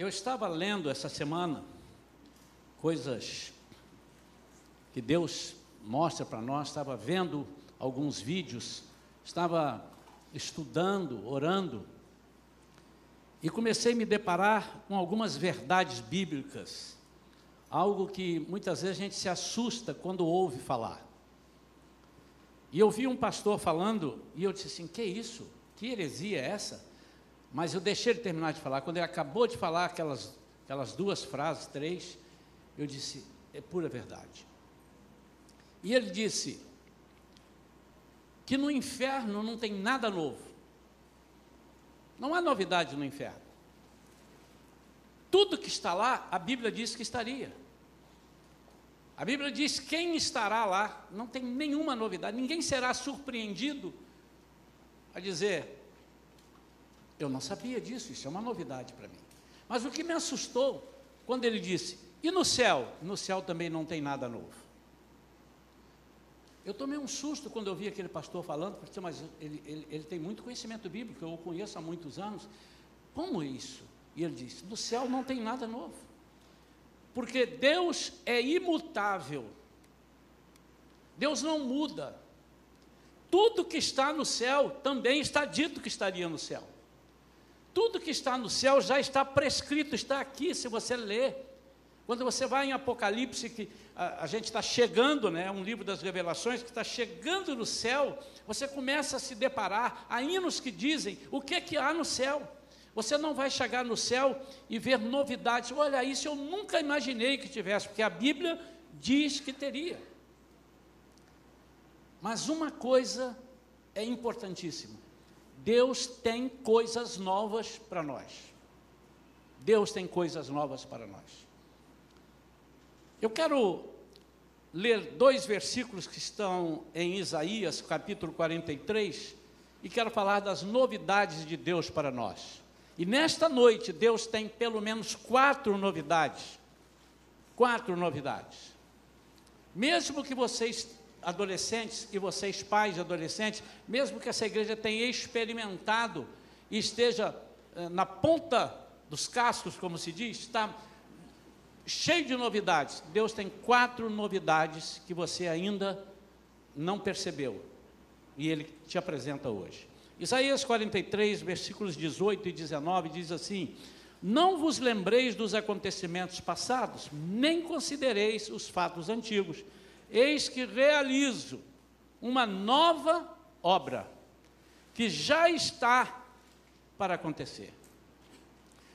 Eu estava lendo essa semana coisas que Deus mostra para nós, estava vendo alguns vídeos, estava estudando, orando, e comecei a me deparar com algumas verdades bíblicas, algo que muitas vezes a gente se assusta quando ouve falar. E eu vi um pastor falando, e eu disse assim: que isso? Que heresia é essa? Mas eu deixei ele terminar de falar. Quando ele acabou de falar aquelas, aquelas duas frases, três, eu disse: é pura verdade. E ele disse que no inferno não tem nada novo. Não há novidade no inferno. Tudo que está lá, a Bíblia diz que estaria. A Bíblia diz quem estará lá, não tem nenhuma novidade, ninguém será surpreendido a dizer: Eu não sabia disso, isso é uma novidade para mim. Mas o que me assustou, quando ele disse: E no céu? No céu também não tem nada novo. Eu tomei um susto quando eu vi aquele pastor falando, porque mas ele, ele, ele tem muito conhecimento bíblico, eu o conheço há muitos anos. Como isso? E ele disse: No céu não tem nada novo. Porque Deus é imutável. Deus não muda. Tudo que está no céu também está dito que estaria no céu. Tudo que está no céu já está prescrito, está aqui, se você ler. Quando você vai em Apocalipse, que a, a gente está chegando, né, um livro das revelações, que está chegando no céu, você começa a se deparar, há hinos que dizem o que, que há no céu. Você não vai chegar no céu e ver novidades. Olha, isso eu nunca imaginei que tivesse, porque a Bíblia diz que teria. Mas uma coisa é importantíssima: Deus tem coisas novas para nós. Deus tem coisas novas para nós. Eu quero ler dois versículos que estão em Isaías, capítulo 43, e quero falar das novidades de Deus para nós. E nesta noite, Deus tem pelo menos quatro novidades. Quatro novidades. Mesmo que vocês, adolescentes, e vocês, pais de adolescentes, mesmo que essa igreja tenha experimentado e esteja eh, na ponta dos cascos, como se diz, está cheio de novidades. Deus tem quatro novidades que você ainda não percebeu. E Ele te apresenta hoje. Isaías 43, versículos 18 e 19 diz assim: Não vos lembreis dos acontecimentos passados, nem considereis os fatos antigos. Eis que realizo uma nova obra, que já está para acontecer.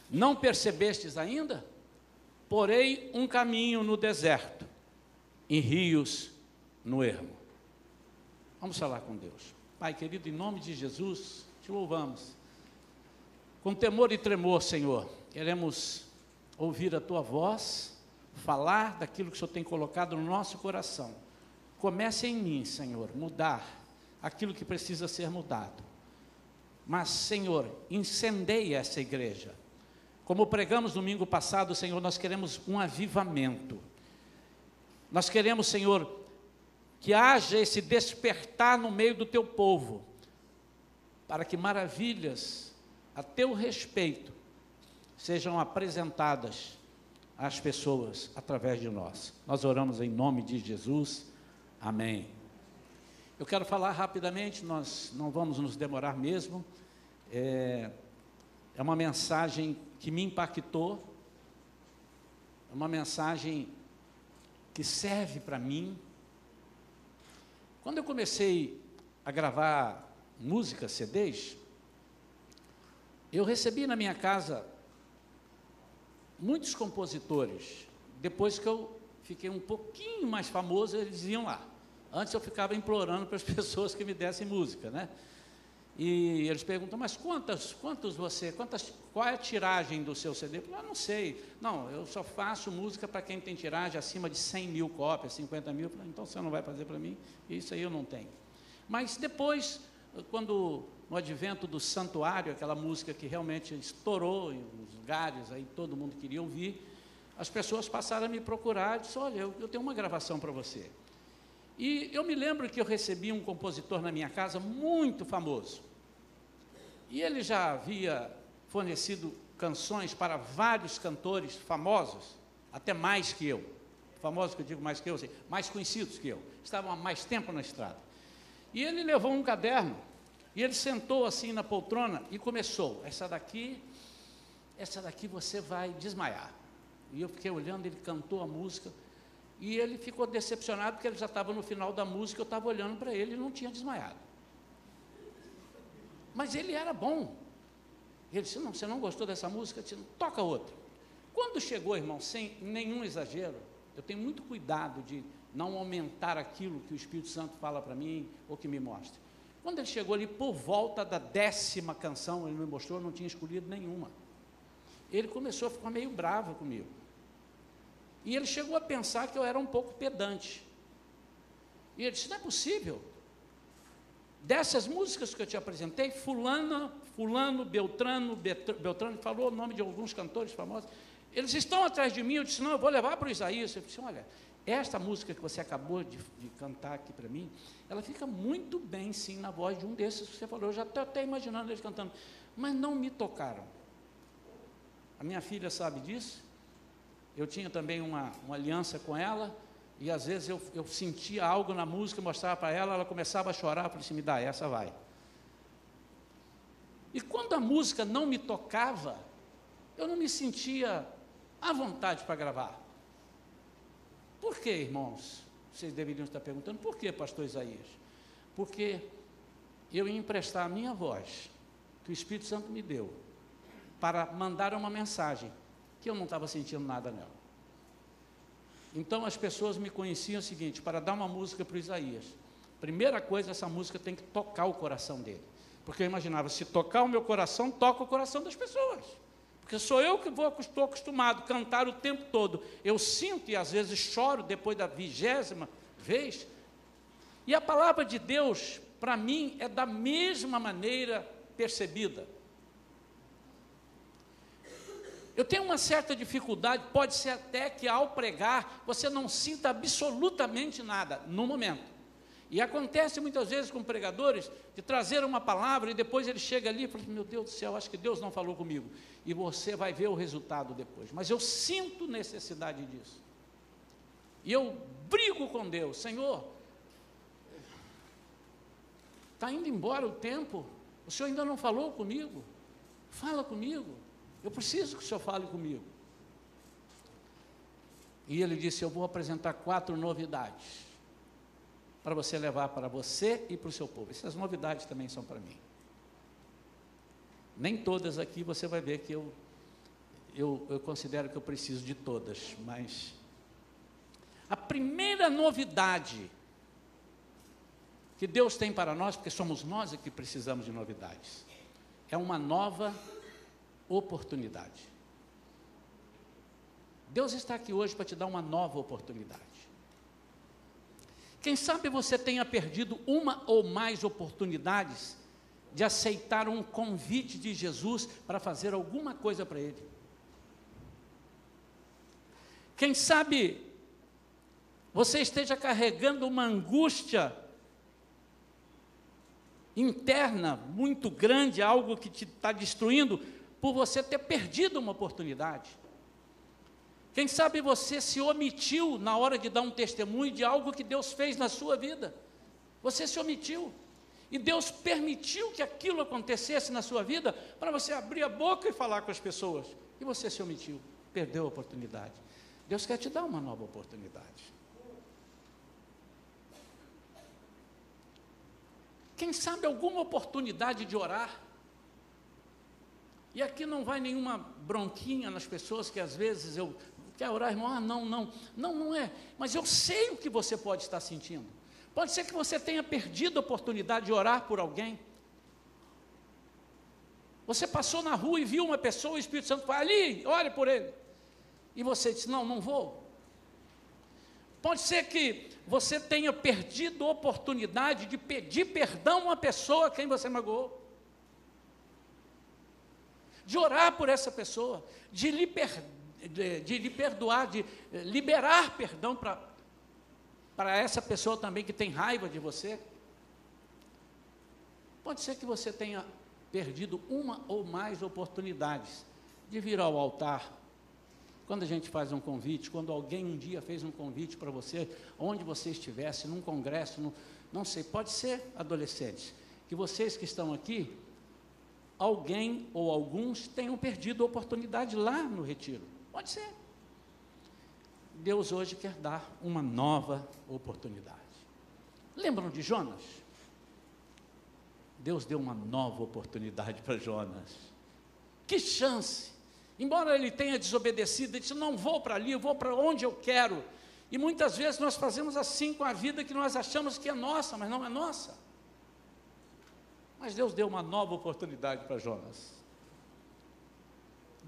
Não percebestes ainda? Porei um caminho no deserto, em rios no ermo. Vamos falar com Deus. Pai querido, em nome de Jesus, te louvamos. Com temor e tremor, Senhor, queremos ouvir a tua voz, falar daquilo que o Senhor tem colocado no nosso coração. Comece em mim, Senhor, mudar aquilo que precisa ser mudado. Mas, Senhor, incendeie essa igreja como pregamos domingo passado, Senhor, nós queremos um avivamento. Nós queremos, Senhor, que haja esse despertar no meio do teu povo, para que maravilhas a teu respeito sejam apresentadas às pessoas através de nós. Nós oramos em nome de Jesus. Amém. Eu quero falar rapidamente, nós não vamos nos demorar mesmo. É, é uma mensagem que me impactou, é uma mensagem que serve para mim. Quando eu comecei a gravar música, CDs, eu recebi na minha casa muitos compositores. Depois que eu fiquei um pouquinho mais famoso, eles iam lá. Antes eu ficava implorando para as pessoas que me dessem música, né? E eles perguntam, mas quantas, quantos você, quantas, qual é a tiragem do seu CD? Eu ah, não sei. Não, eu só faço música para quem tem tiragem acima de 100 mil cópias, 50 mil. Então você não vai fazer para mim? Isso aí eu não tenho. Mas depois, quando no advento do santuário, aquela música que realmente estourou em os lugares, aí todo mundo queria ouvir, as pessoas passaram a me procurar e disseram, olha, eu, eu tenho uma gravação para você. E eu me lembro que eu recebi um compositor na minha casa muito famoso. E ele já havia fornecido canções para vários cantores famosos, até mais que eu. Famosos que eu digo mais que eu, assim, mais conhecidos que eu. Estavam há mais tempo na estrada. E ele levou um caderno e ele sentou assim na poltrona e começou. Essa daqui, essa daqui você vai desmaiar. E eu fiquei olhando, ele cantou a música. E ele ficou decepcionado porque ele já estava no final da música, eu estava olhando para ele e não tinha desmaiado. Mas ele era bom. Ele disse: Não, você não gostou dessa música? Disse, Toca outra. Quando chegou, irmão, sem nenhum exagero, eu tenho muito cuidado de não aumentar aquilo que o Espírito Santo fala para mim ou que me mostra. Quando ele chegou ali por volta da décima canção, ele me mostrou, não tinha escolhido nenhuma. Ele começou a ficar meio bravo comigo. E ele chegou a pensar que eu era um pouco pedante. E ele disse: Não é possível. Dessas músicas que eu te apresentei, Fulano, Fulano, Beltrano, Beltrano, falou o nome de alguns cantores famosos. Eles estão atrás de mim. Eu disse: Não, eu vou levar para o Isaías. Eu disse: Olha, esta música que você acabou de, de cantar aqui para mim, ela fica muito bem, sim, na voz de um desses que você falou. Eu já estou até imaginando eles cantando, mas não me tocaram. A minha filha sabe disso. Eu tinha também uma, uma aliança com ela, e às vezes eu, eu sentia algo na música, mostrava para ela, ela começava a chorar, eu falei assim, me dá, essa vai. E quando a música não me tocava, eu não me sentia à vontade para gravar. Por que, irmãos? Vocês deveriam estar perguntando, por que, pastor Isaías? Porque eu ia emprestar a minha voz, que o Espírito Santo me deu, para mandar uma mensagem que eu não estava sentindo nada nela. Então as pessoas me conheciam o seguinte: para dar uma música para o Isaías, primeira coisa, essa música tem que tocar o coração dele. Porque eu imaginava, se tocar o meu coração, toca o coração das pessoas. Porque sou eu que vou, estou acostumado a cantar o tempo todo. Eu sinto e às vezes choro depois da vigésima vez. E a palavra de Deus, para mim, é da mesma maneira percebida. Eu tenho uma certa dificuldade, pode ser até que ao pregar você não sinta absolutamente nada no momento. E acontece muitas vezes com pregadores de trazer uma palavra e depois ele chega ali e fala: Meu Deus do céu, acho que Deus não falou comigo. E você vai ver o resultado depois. Mas eu sinto necessidade disso. E eu brigo com Deus: Senhor, está indo embora o tempo, o Senhor ainda não falou comigo. Fala comigo. Eu preciso que o Senhor fale comigo. E ele disse: Eu vou apresentar quatro novidades para você levar para você e para o seu povo. Essas novidades também são para mim. Nem todas aqui você vai ver que eu, eu, eu considero que eu preciso de todas, mas a primeira novidade que Deus tem para nós, porque somos nós que precisamos de novidades, é uma nova oportunidade. Deus está aqui hoje para te dar uma nova oportunidade. Quem sabe você tenha perdido uma ou mais oportunidades de aceitar um convite de Jesus para fazer alguma coisa para Ele. Quem sabe você esteja carregando uma angústia interna muito grande, algo que te está destruindo, por você ter perdido uma oportunidade. Quem sabe você se omitiu na hora de dar um testemunho de algo que Deus fez na sua vida. Você se omitiu. E Deus permitiu que aquilo acontecesse na sua vida para você abrir a boca e falar com as pessoas. E você se omitiu, perdeu a oportunidade. Deus quer te dar uma nova oportunidade. Quem sabe alguma oportunidade de orar? E aqui não vai nenhuma bronquinha nas pessoas que às vezes eu Quer orar, irmão? Ah, não, não. Não, não é. Mas eu sei o que você pode estar sentindo. Pode ser que você tenha perdido a oportunidade de orar por alguém. Você passou na rua e viu uma pessoa, o Espírito Santo foi ali, ore por ele. E você disse: Não, não vou. Pode ser que você tenha perdido a oportunidade de pedir perdão a uma pessoa a quem você magoou. De orar por essa pessoa, de lhe perdoar de, de lhe perdoar, de eh, liberar perdão para essa pessoa também que tem raiva de você. Pode ser que você tenha perdido uma ou mais oportunidades de vir ao altar. Quando a gente faz um convite, quando alguém um dia fez um convite para você, onde você estivesse, num congresso, no, não sei, pode ser adolescentes, que vocês que estão aqui, alguém ou alguns tenham perdido a oportunidade lá no retiro. Pode ser. Deus hoje quer dar uma nova oportunidade. Lembram de Jonas? Deus deu uma nova oportunidade para Jonas. Que chance! Embora ele tenha desobedecido, ele disse: Não vou para ali, eu vou para onde eu quero. E muitas vezes nós fazemos assim com a vida que nós achamos que é nossa, mas não é nossa. Mas Deus deu uma nova oportunidade para Jonas.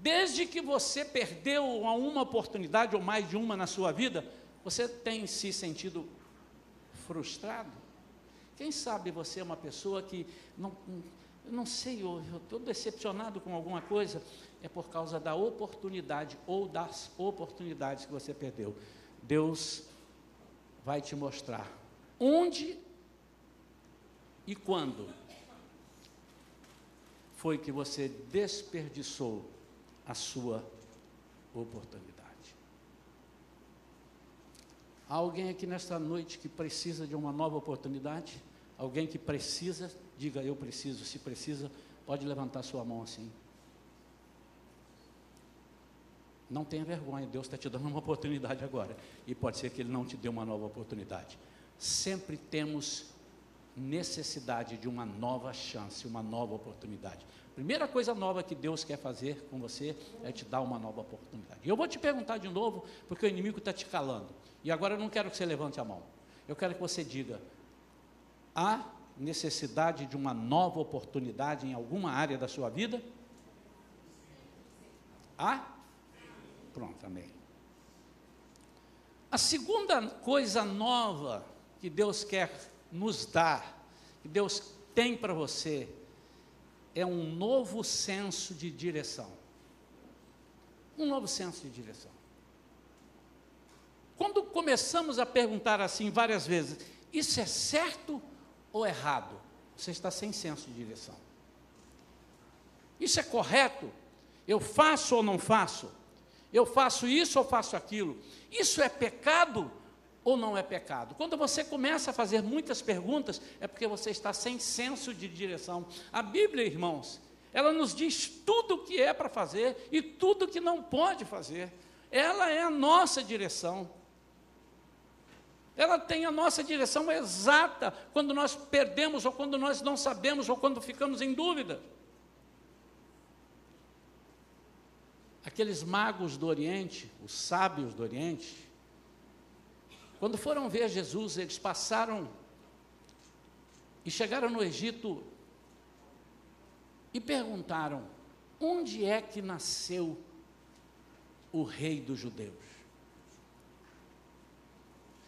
Desde que você perdeu uma oportunidade ou mais de uma na sua vida, você tem se sentido frustrado? Quem sabe você é uma pessoa que não, não sei, eu estou decepcionado com alguma coisa, é por causa da oportunidade ou das oportunidades que você perdeu. Deus vai te mostrar onde e quando foi que você desperdiçou a sua oportunidade. Há alguém aqui nesta noite que precisa de uma nova oportunidade? Alguém que precisa, diga eu preciso, se precisa, pode levantar sua mão assim. Não tenha vergonha, Deus está te dando uma oportunidade agora. E pode ser que Ele não te dê uma nova oportunidade. Sempre temos necessidade de uma nova chance, uma nova oportunidade. Primeira coisa nova que Deus quer fazer com você é te dar uma nova oportunidade. E eu vou te perguntar de novo, porque o inimigo está te calando. E agora eu não quero que você levante a mão. Eu quero que você diga: há necessidade de uma nova oportunidade em alguma área da sua vida? Há? Pronto, amém. A segunda coisa nova que Deus quer nos dar, que Deus tem para você, é um novo senso de direção. Um novo senso de direção. Quando começamos a perguntar assim várias vezes, isso é certo ou errado? Você está sem senso de direção. Isso é correto? Eu faço ou não faço? Eu faço isso ou faço aquilo? Isso é pecado ou não é pecado? Quando você começa a fazer muitas perguntas, é porque você está sem senso de direção. A Bíblia, irmãos, ela nos diz tudo o que é para fazer e tudo o que não pode fazer. Ela é a nossa direção. Ela tem a nossa direção exata quando nós perdemos, ou quando nós não sabemos, ou quando ficamos em dúvida. aqueles magos do Oriente, os sábios do Oriente, quando foram ver Jesus, eles passaram e chegaram no Egito e perguntaram: onde é que nasceu o rei dos judeus?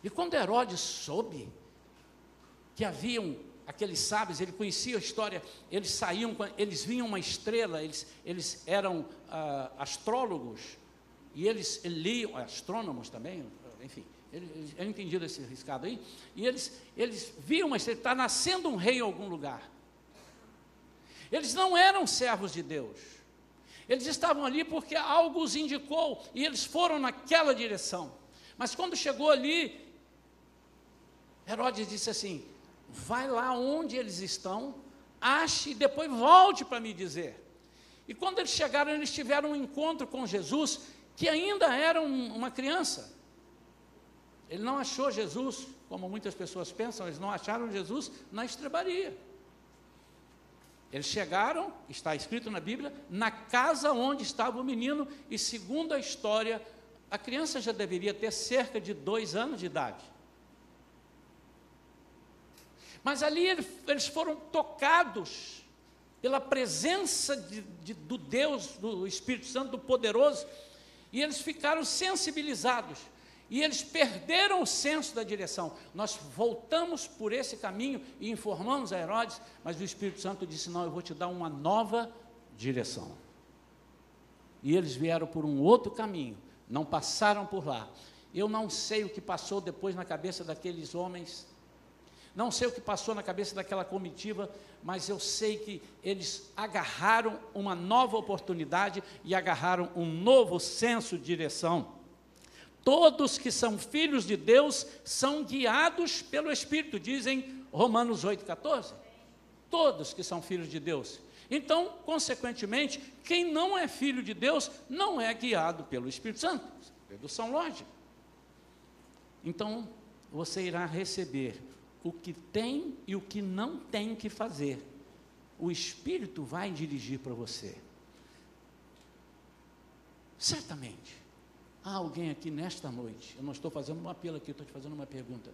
E quando Herodes soube que haviam aqueles sábios, ele conhecia a história, eles saíam, eles vinham uma estrela, eles, eles eram ah, astrólogos, e eles liam, astrônomos também, enfim, eles, eu entendi desse riscado aí, e eles, eles viam estrela, está nascendo um rei em algum lugar. Eles não eram servos de Deus, eles estavam ali porque algo os indicou, e eles foram naquela direção. Mas quando chegou ali, Herodes disse assim: vai lá onde eles estão, ache e depois volte para me dizer. E quando eles chegaram, eles tiveram um encontro com Jesus, que ainda era um, uma criança. Ele não achou Jesus, como muitas pessoas pensam, eles não acharam Jesus na estrebaria. Eles chegaram, está escrito na Bíblia, na casa onde estava o menino, e segundo a história, a criança já deveria ter cerca de dois anos de idade. Mas ali eles foram tocados pela presença de, de, do Deus, do Espírito Santo, do poderoso, e eles ficaram sensibilizados. E eles perderam o senso da direção. Nós voltamos por esse caminho e informamos a Herodes, mas o Espírito Santo disse: Não, eu vou te dar uma nova direção. E eles vieram por um outro caminho, não passaram por lá. Eu não sei o que passou depois na cabeça daqueles homens Não sei o que passou na cabeça daquela comitiva, mas eu sei que eles agarraram uma nova oportunidade e agarraram um novo senso de direção. Todos que são filhos de Deus são guiados pelo Espírito, dizem Romanos 8,14. Todos que são filhos de Deus. Então, consequentemente, quem não é filho de Deus não é guiado pelo Espírito Santo. Dedução lógica. Então, você irá receber o que tem e o que não tem que fazer. O Espírito vai dirigir para você. Certamente. Há alguém aqui nesta noite, eu não estou fazendo um apelo aqui, estou te fazendo uma pergunta.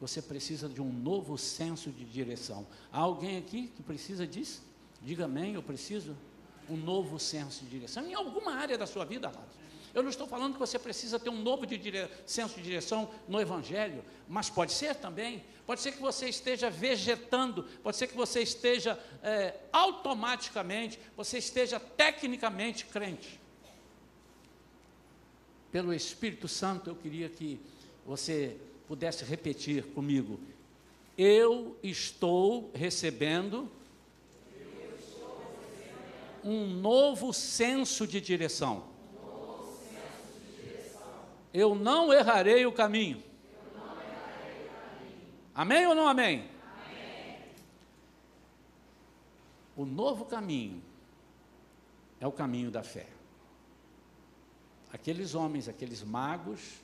Você precisa de um novo senso de direção. Há alguém aqui que precisa disso? Diga amém, eu preciso. Um novo senso de direção. Em alguma área da sua vida, amados. Eu não estou falando que você precisa ter um novo de dire... senso de direção no Evangelho, mas pode ser também. Pode ser que você esteja vegetando, pode ser que você esteja é, automaticamente, você esteja tecnicamente crente. Pelo Espírito Santo, eu queria que você pudesse repetir comigo. Eu estou recebendo um novo senso de direção. Eu não errarei o caminho. Amém ou não amém? amém? O novo caminho é o caminho da fé. Aqueles homens, aqueles magos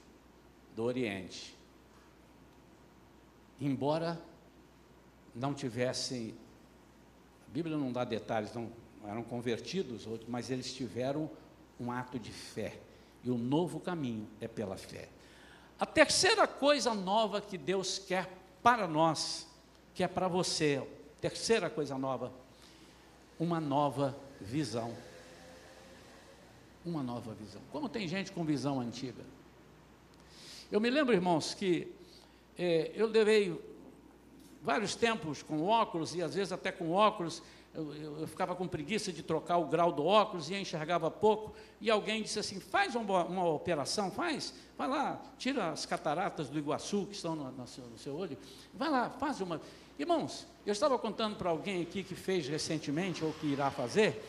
do Oriente, embora não tivessem, a Bíblia não dá detalhes, não eram convertidos, mas eles tiveram um ato de fé. E o novo caminho é pela fé. A terceira coisa nova que Deus quer para nós, que é para você, terceira coisa nova, uma nova visão. Uma nova visão. Como tem gente com visão antiga? Eu me lembro, irmãos, que é, eu levei vários tempos com óculos e às vezes até com óculos eu, eu, eu, ficava com preguiça de trocar o grau do óculos e enxergava pouco, e alguém disse assim, faz uma, uma, operação, faz, vai lá, tira as cataratas do Iguaçu que estão no, no, seu, no seu olho, vai lá, faz uma... Irmãos, eu estava contando para alguém aqui que fez recentemente, ou que irá fazer,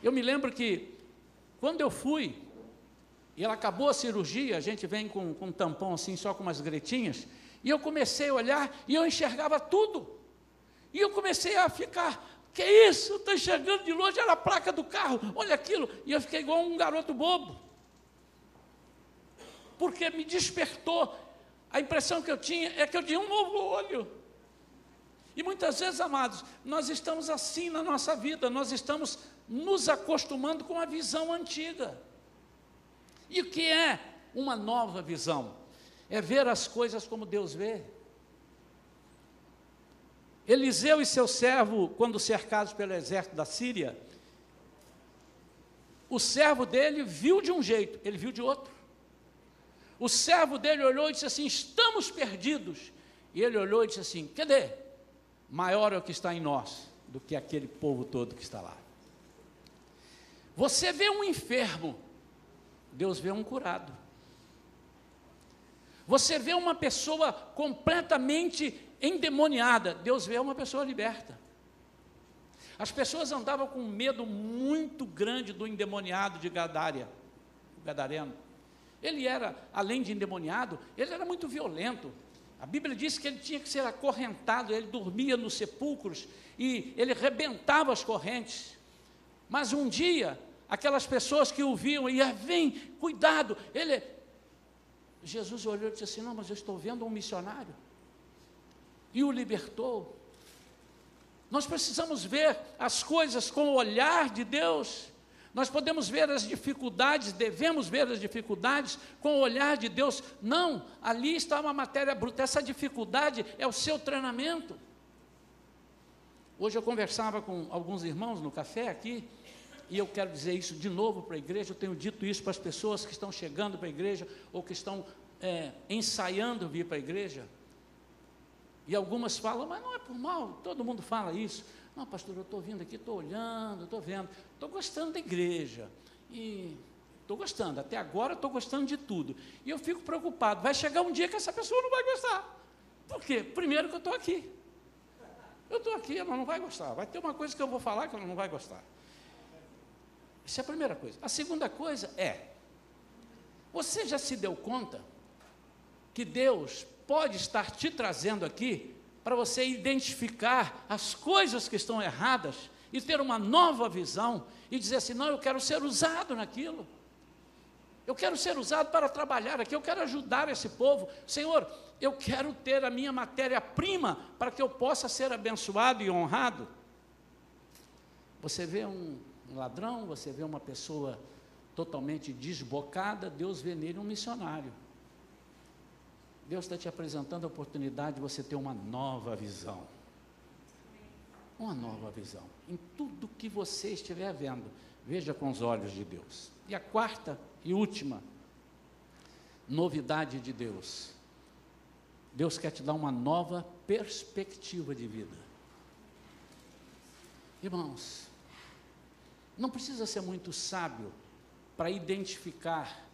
eu me lembro que, quando eu fui, e ela acabou a cirurgia, a gente vem com, com um tampão assim, só com umas gretinhas, e eu comecei a olhar, e eu enxergava tudo, e eu comecei a ficar que isso? Estou enxergando de longe, era a placa do carro, olha aquilo. E eu fiquei igual um garoto bobo. Porque me despertou. A impressão que eu tinha é que eu tinha um novo olho. E muitas vezes, amados, nós estamos assim na nossa vida, nós estamos nos acostumando com a visão antiga. E o que é uma nova visão? É ver as coisas como Deus vê. Eliseu e seu servo, quando cercados pelo exército da Síria, o servo dele viu de um jeito, ele viu de outro. O servo dele olhou e disse assim: Estamos perdidos. E ele olhou e disse assim: Cadê? Maior é o que está em nós do que aquele povo todo que está lá. Você vê um enfermo, Deus vê um curado. Você vê uma pessoa completamente endemoniada, Deus vê uma pessoa liberta. As pessoas andavam com um medo muito grande do endemoniado de Gadária, o gadareno. Ele era, além de endemoniado, ele era muito violento. A Bíblia diz que ele tinha que ser acorrentado, ele dormia nos sepulcros e ele rebentava as correntes. Mas um dia, aquelas pessoas que o viam, e vem, cuidado, ele. Jesus olhou e disse assim: Não, mas eu estou vendo um missionário e o libertou. Nós precisamos ver as coisas com o olhar de Deus. Nós podemos ver as dificuldades, devemos ver as dificuldades com o olhar de Deus. Não, ali está uma matéria bruta. Essa dificuldade é o seu treinamento. Hoje eu conversava com alguns irmãos no café aqui, e eu quero dizer isso de novo para a igreja. Eu tenho dito isso para as pessoas que estão chegando para a igreja ou que estão é, ensaiando vir para a igreja. E algumas falam, mas não é por mal, todo mundo fala isso. Não, pastor, eu estou vindo aqui, estou olhando, estou vendo, estou gostando da igreja. E estou gostando, até agora estou gostando de tudo. E eu fico preocupado, vai chegar um dia que essa pessoa não vai gostar. Por quê? Primeiro que eu estou aqui. Eu estou aqui, ela não vai gostar. Vai ter uma coisa que eu vou falar que ela não vai gostar. Isso é a primeira coisa. A segunda coisa é: você já se deu conta que Deus pode estar te trazendo aqui para você identificar as coisas que estão erradas e ter uma nova visão e dizer assim: não, eu quero ser usado naquilo. Eu quero ser usado para trabalhar aqui, eu quero ajudar esse povo. Senhor, eu quero ter a minha matéria-prima para que eu possa ser abençoado e honrado. Você vê um ladrão, você vê uma pessoa totalmente desbocada, Deus vê nele um missionário. Deus está te apresentando a oportunidade de você ter uma nova visão. Uma nova visão. Em tudo que você estiver vendo, veja com os olhos de Deus. E a quarta e última novidade de Deus. Deus quer te dar uma nova perspectiva de vida. Irmãos, não precisa ser muito sábio para identificar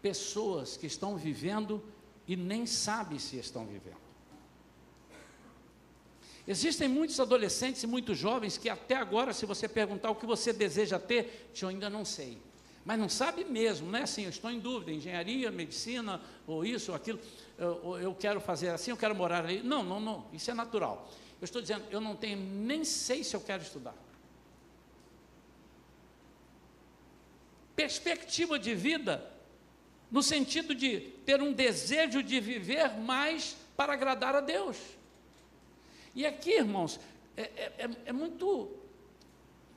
pessoas que estão vivendo e nem sabe se estão vivendo. Existem muitos adolescentes e muitos jovens que até agora, se você perguntar o que você deseja ter, eu ainda não sei. Mas não sabe mesmo, não é assim, eu estou em dúvida, engenharia, medicina, ou isso, ou aquilo, eu, eu quero fazer assim, eu quero morar ali. Não, não, não, isso é natural. Eu estou dizendo, eu não tenho, nem sei se eu quero estudar. Perspectiva de vida no sentido de ter um desejo de viver mais para agradar a Deus. E aqui, irmãos, é, é, é, é muito.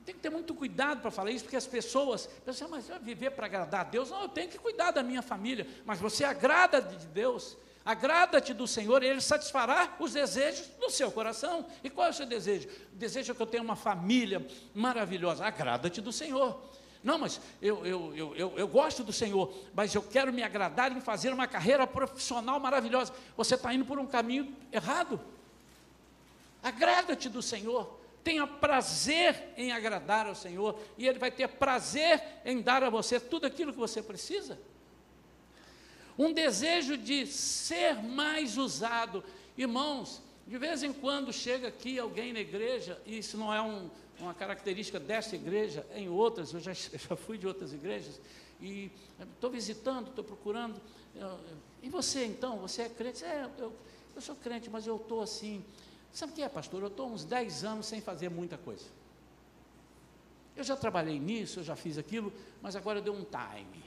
Tem que ter muito cuidado para falar isso, porque as pessoas pensam, mas eu viver para agradar a Deus? Não, eu tenho que cuidar da minha família, mas você agrada de Deus, agrada-te do Senhor, e Ele satisfará os desejos do seu coração. E qual é o seu desejo? É que eu tenha uma família maravilhosa, agrada-te do Senhor. Não, mas eu, eu, eu, eu, eu gosto do Senhor, mas eu quero me agradar em fazer uma carreira profissional maravilhosa. Você está indo por um caminho errado. Agrada-te do Senhor, tenha prazer em agradar ao Senhor, e Ele vai ter prazer em dar a você tudo aquilo que você precisa. Um desejo de ser mais usado. Irmãos, de vez em quando chega aqui alguém na igreja, e isso não é um, uma característica dessa igreja em outras, eu já, já fui de outras igrejas, e estou visitando, estou procurando. Eu, e você então, você é crente? É, eu, eu sou crente, mas eu estou assim. Sabe o que é, pastor? Eu estou uns 10 anos sem fazer muita coisa. Eu já trabalhei nisso, eu já fiz aquilo, mas agora eu dei um time.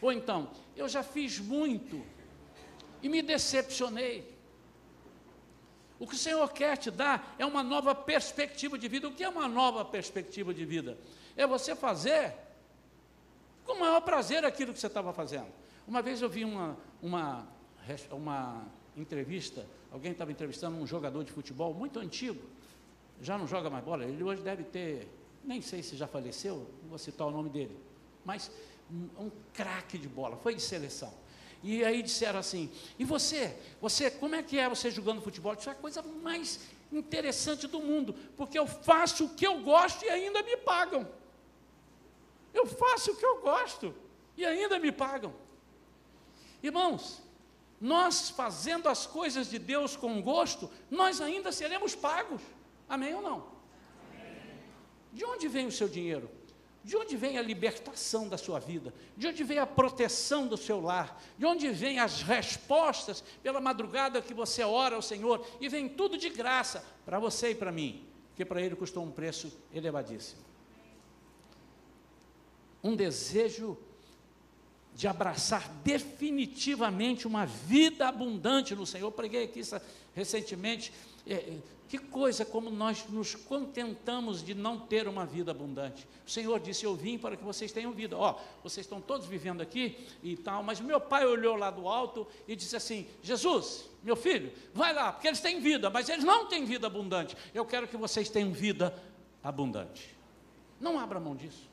Ou então, eu já fiz muito e me decepcionei. O que o Senhor quer te dar é uma nova perspectiva de vida. O que é uma nova perspectiva de vida? É você fazer com o maior prazer aquilo que você estava fazendo. Uma vez eu vi uma, uma, uma entrevista, alguém estava entrevistando um jogador de futebol muito antigo, já não joga mais bola, ele hoje deve ter, nem sei se já faleceu, não vou citar o nome dele, mas um, um craque de bola, foi de seleção. E aí disseram assim: e você? Você, como é que é você jogando futebol? Isso é a coisa mais interessante do mundo, porque eu faço o que eu gosto e ainda me pagam. Eu faço o que eu gosto e ainda me pagam. Irmãos, nós fazendo as coisas de Deus com gosto, nós ainda seremos pagos. Amém ou não? De onde vem o seu dinheiro? De onde vem a libertação da sua vida? De onde vem a proteção do seu lar? De onde vem as respostas pela madrugada que você ora ao Senhor? E vem tudo de graça para você e para mim, que para ele custou um preço elevadíssimo. Um desejo de abraçar definitivamente uma vida abundante no Senhor. Eu preguei aqui recentemente. É, que coisa como nós nos contentamos de não ter uma vida abundante. O Senhor disse: Eu vim para que vocês tenham vida. Ó, oh, vocês estão todos vivendo aqui e tal, mas meu pai olhou lá do alto e disse assim: Jesus, meu filho, vai lá, porque eles têm vida, mas eles não têm vida abundante. Eu quero que vocês tenham vida abundante. Não abra mão disso.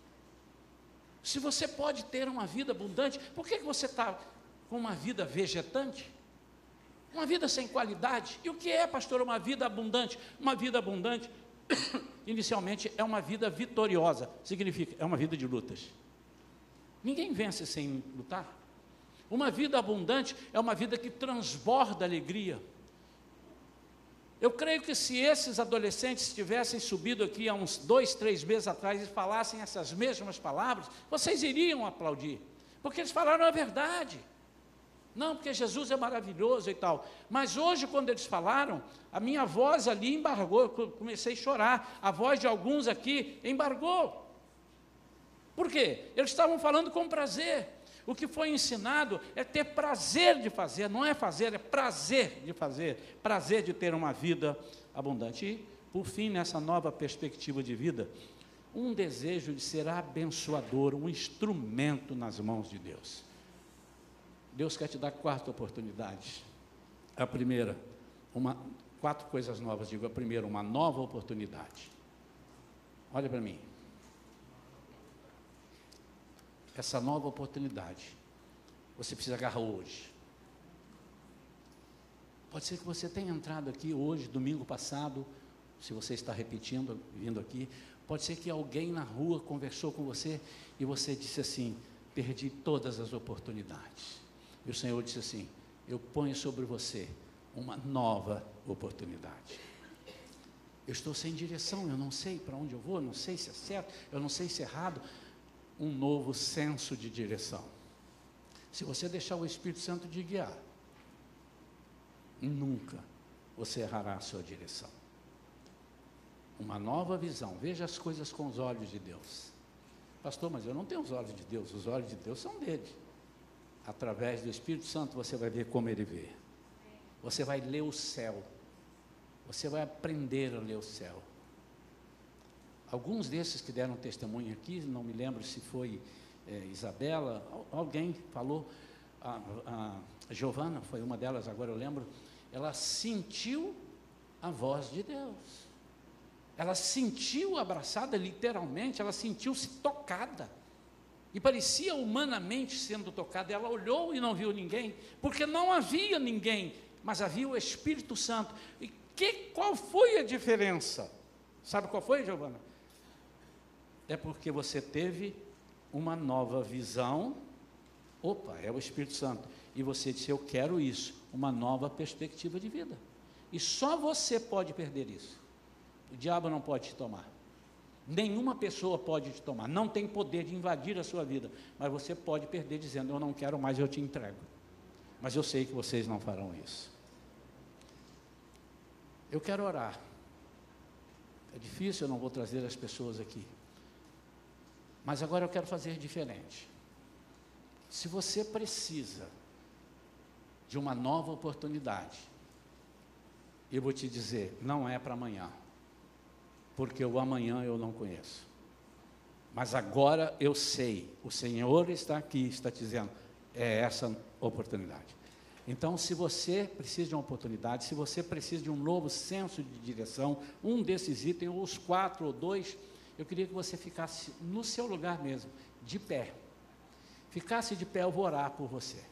Se você pode ter uma vida abundante, por que, que você está com uma vida vegetante? Uma vida sem qualidade. E o que é, pastor, uma vida abundante? Uma vida abundante, inicialmente, é uma vida vitoriosa. Significa, é uma vida de lutas. Ninguém vence sem lutar. Uma vida abundante é uma vida que transborda alegria. Eu creio que se esses adolescentes tivessem subido aqui há uns dois, três meses atrás e falassem essas mesmas palavras, vocês iriam aplaudir, porque eles falaram a verdade. Não, porque Jesus é maravilhoso e tal. Mas hoje, quando eles falaram, a minha voz ali embargou, comecei a chorar. A voz de alguns aqui embargou. Por quê? Eles estavam falando com prazer. O que foi ensinado é ter prazer de fazer, não é fazer, é prazer de fazer, prazer de ter uma vida abundante. E, por fim, nessa nova perspectiva de vida, um desejo de ser abençoador, um instrumento nas mãos de Deus. Deus quer te dar quatro oportunidades. A primeira, uma, quatro coisas novas. Digo, a primeira, uma nova oportunidade. Olha para mim. essa nova oportunidade, você precisa agarrar hoje. Pode ser que você tenha entrado aqui hoje, domingo passado, se você está repetindo, vindo aqui, pode ser que alguém na rua conversou com você e você disse assim: perdi todas as oportunidades. E o Senhor disse assim: eu ponho sobre você uma nova oportunidade. Eu estou sem direção, eu não sei para onde eu vou, não sei se é certo, eu não sei se é errado, um novo senso de direção. Se você deixar o Espírito Santo de guiar, nunca você errará a sua direção. Uma nova visão, veja as coisas com os olhos de Deus. Pastor, mas eu não tenho os olhos de Deus, os olhos de Deus são dele. Através do Espírito Santo você vai ver como ele vê. Você vai ler o céu. Você vai aprender a ler o céu. Alguns desses que deram testemunho aqui, não me lembro se foi é, Isabela, alguém falou, a, a Giovana foi uma delas, agora eu lembro, ela sentiu a voz de Deus. Ela sentiu abraçada, literalmente, ela sentiu-se tocada. E parecia humanamente sendo tocada. Ela olhou e não viu ninguém, porque não havia ninguém, mas havia o Espírito Santo. E que, qual foi a diferença? Sabe qual foi, Giovana? é porque você teve uma nova visão. Opa, é o Espírito Santo. E você disse: Eu quero isso, uma nova perspectiva de vida. E só você pode perder isso. O diabo não pode te tomar. Nenhuma pessoa pode te tomar. Não tem poder de invadir a sua vida. Mas você pode perder dizendo: Eu não quero mais, eu te entrego. Mas eu sei que vocês não farão isso. Eu quero orar. É difícil, eu não vou trazer as pessoas aqui. Mas agora eu quero fazer diferente. Se você precisa de uma nova oportunidade, eu vou te dizer, não é para amanhã, porque o amanhã eu não conheço. Mas agora eu sei, o Senhor está aqui, está dizendo, é essa oportunidade. Então, se você precisa de uma oportunidade, se você precisa de um novo senso de direção, um desses itens, ou os quatro ou dois, eu queria que você ficasse no seu lugar mesmo, de pé. Ficasse de pé, eu vou orar por você.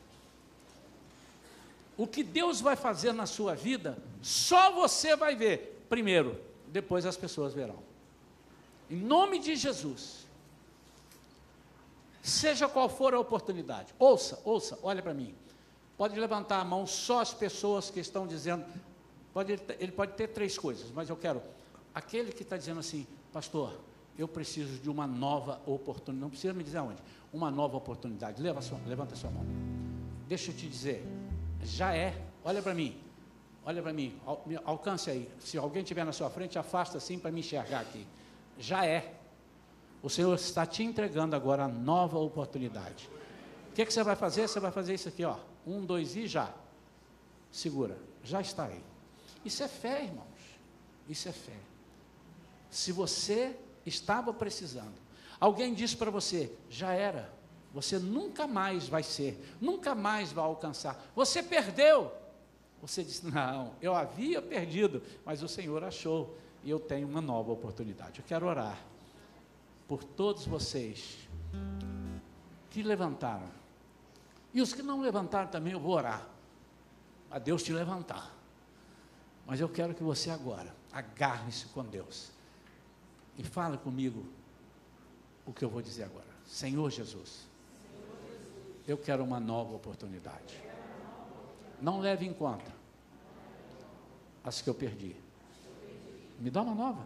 O que Deus vai fazer na sua vida, só você vai ver. Primeiro, depois as pessoas verão. Em nome de Jesus. Seja qual for a oportunidade. Ouça, ouça, olha para mim. Pode levantar a mão só as pessoas que estão dizendo. Pode, ele pode ter três coisas, mas eu quero. Aquele que está dizendo assim, pastor, eu preciso de uma nova oportunidade. Não precisa me dizer aonde. Uma nova oportunidade. Leva sua, levanta a sua mão. Deixa eu te dizer. Já é. Olha para mim. Olha para mim. Al, alcance aí. Se alguém estiver na sua frente, afasta assim para me enxergar aqui. Já é. O Senhor está te entregando agora a nova oportunidade. O que, que você vai fazer? Você vai fazer isso aqui, ó. Um, dois e já. Segura. Já está aí. Isso é fé, irmãos. Isso é fé. Se você estava precisando. Alguém disse para você: já era, você nunca mais vai ser, nunca mais vai alcançar, você perdeu. Você disse: não, eu havia perdido, mas o Senhor achou e eu tenho uma nova oportunidade. Eu quero orar por todos vocês que levantaram. E os que não levantaram também, eu vou orar. A Deus te levantar. Mas eu quero que você agora agarre-se com Deus e fala comigo o que eu vou dizer agora. Senhor Jesus, Eu quero uma nova oportunidade. Não leve em conta as que eu perdi. Me dá uma nova.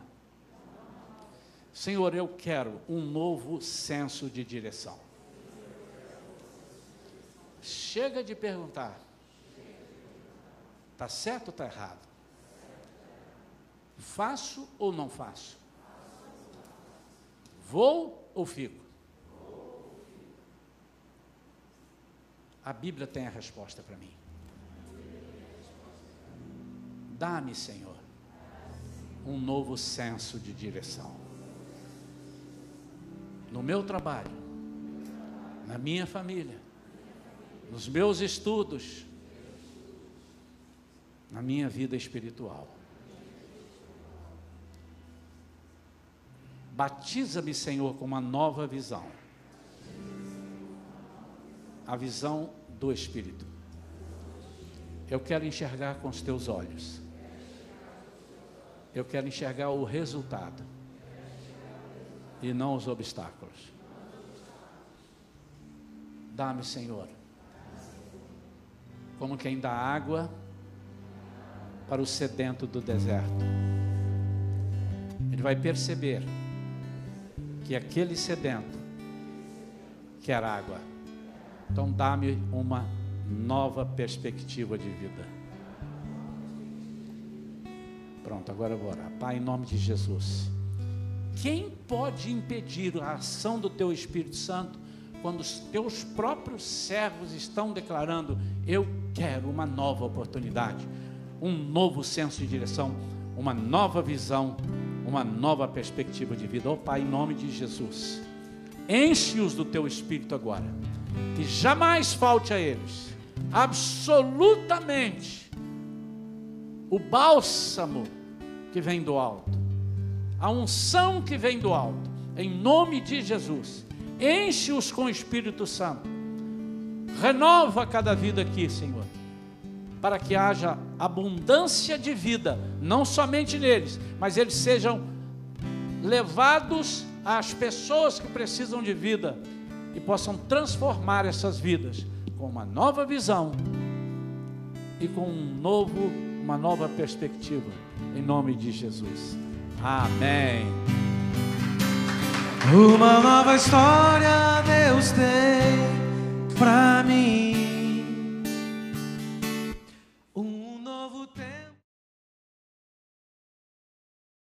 Senhor, eu quero um novo senso de direção. Chega de perguntar: está certo ou está errado? Faço ou não faço? Vou ou fico? A Bíblia tem a resposta para mim. Dá-me, Senhor, um novo senso de direção. No meu trabalho, na minha família, nos meus estudos, na minha vida espiritual. Batiza-me, Senhor, com uma nova visão. A visão do Espírito. Eu quero enxergar com os teus olhos. Eu quero enxergar o resultado e não os obstáculos. Dá-me, Senhor, como quem dá água para o sedento do deserto. Ele vai perceber que aquele sedento quer água. Então dá-me uma nova perspectiva de vida. Pronto, agora orar. Pai, em nome de Jesus. Quem pode impedir a ação do teu Espírito Santo quando os teus próprios servos estão declarando: Eu quero uma nova oportunidade, um novo senso de direção, uma nova visão, uma nova perspectiva de vida. Oh Pai, em nome de Jesus, enche-os do teu Espírito agora que jamais falte a eles, absolutamente, o bálsamo que vem do alto, a unção que vem do alto, em nome de Jesus. Enche-os com o Espírito Santo, renova cada vida aqui, Senhor, para que haja abundância de vida, não somente neles, mas eles sejam levados às pessoas que precisam de vida e possam transformar essas vidas com uma nova visão e com um novo, uma nova perspectiva, em nome de Jesus. Amém. Uma nova história Deus tem para mim.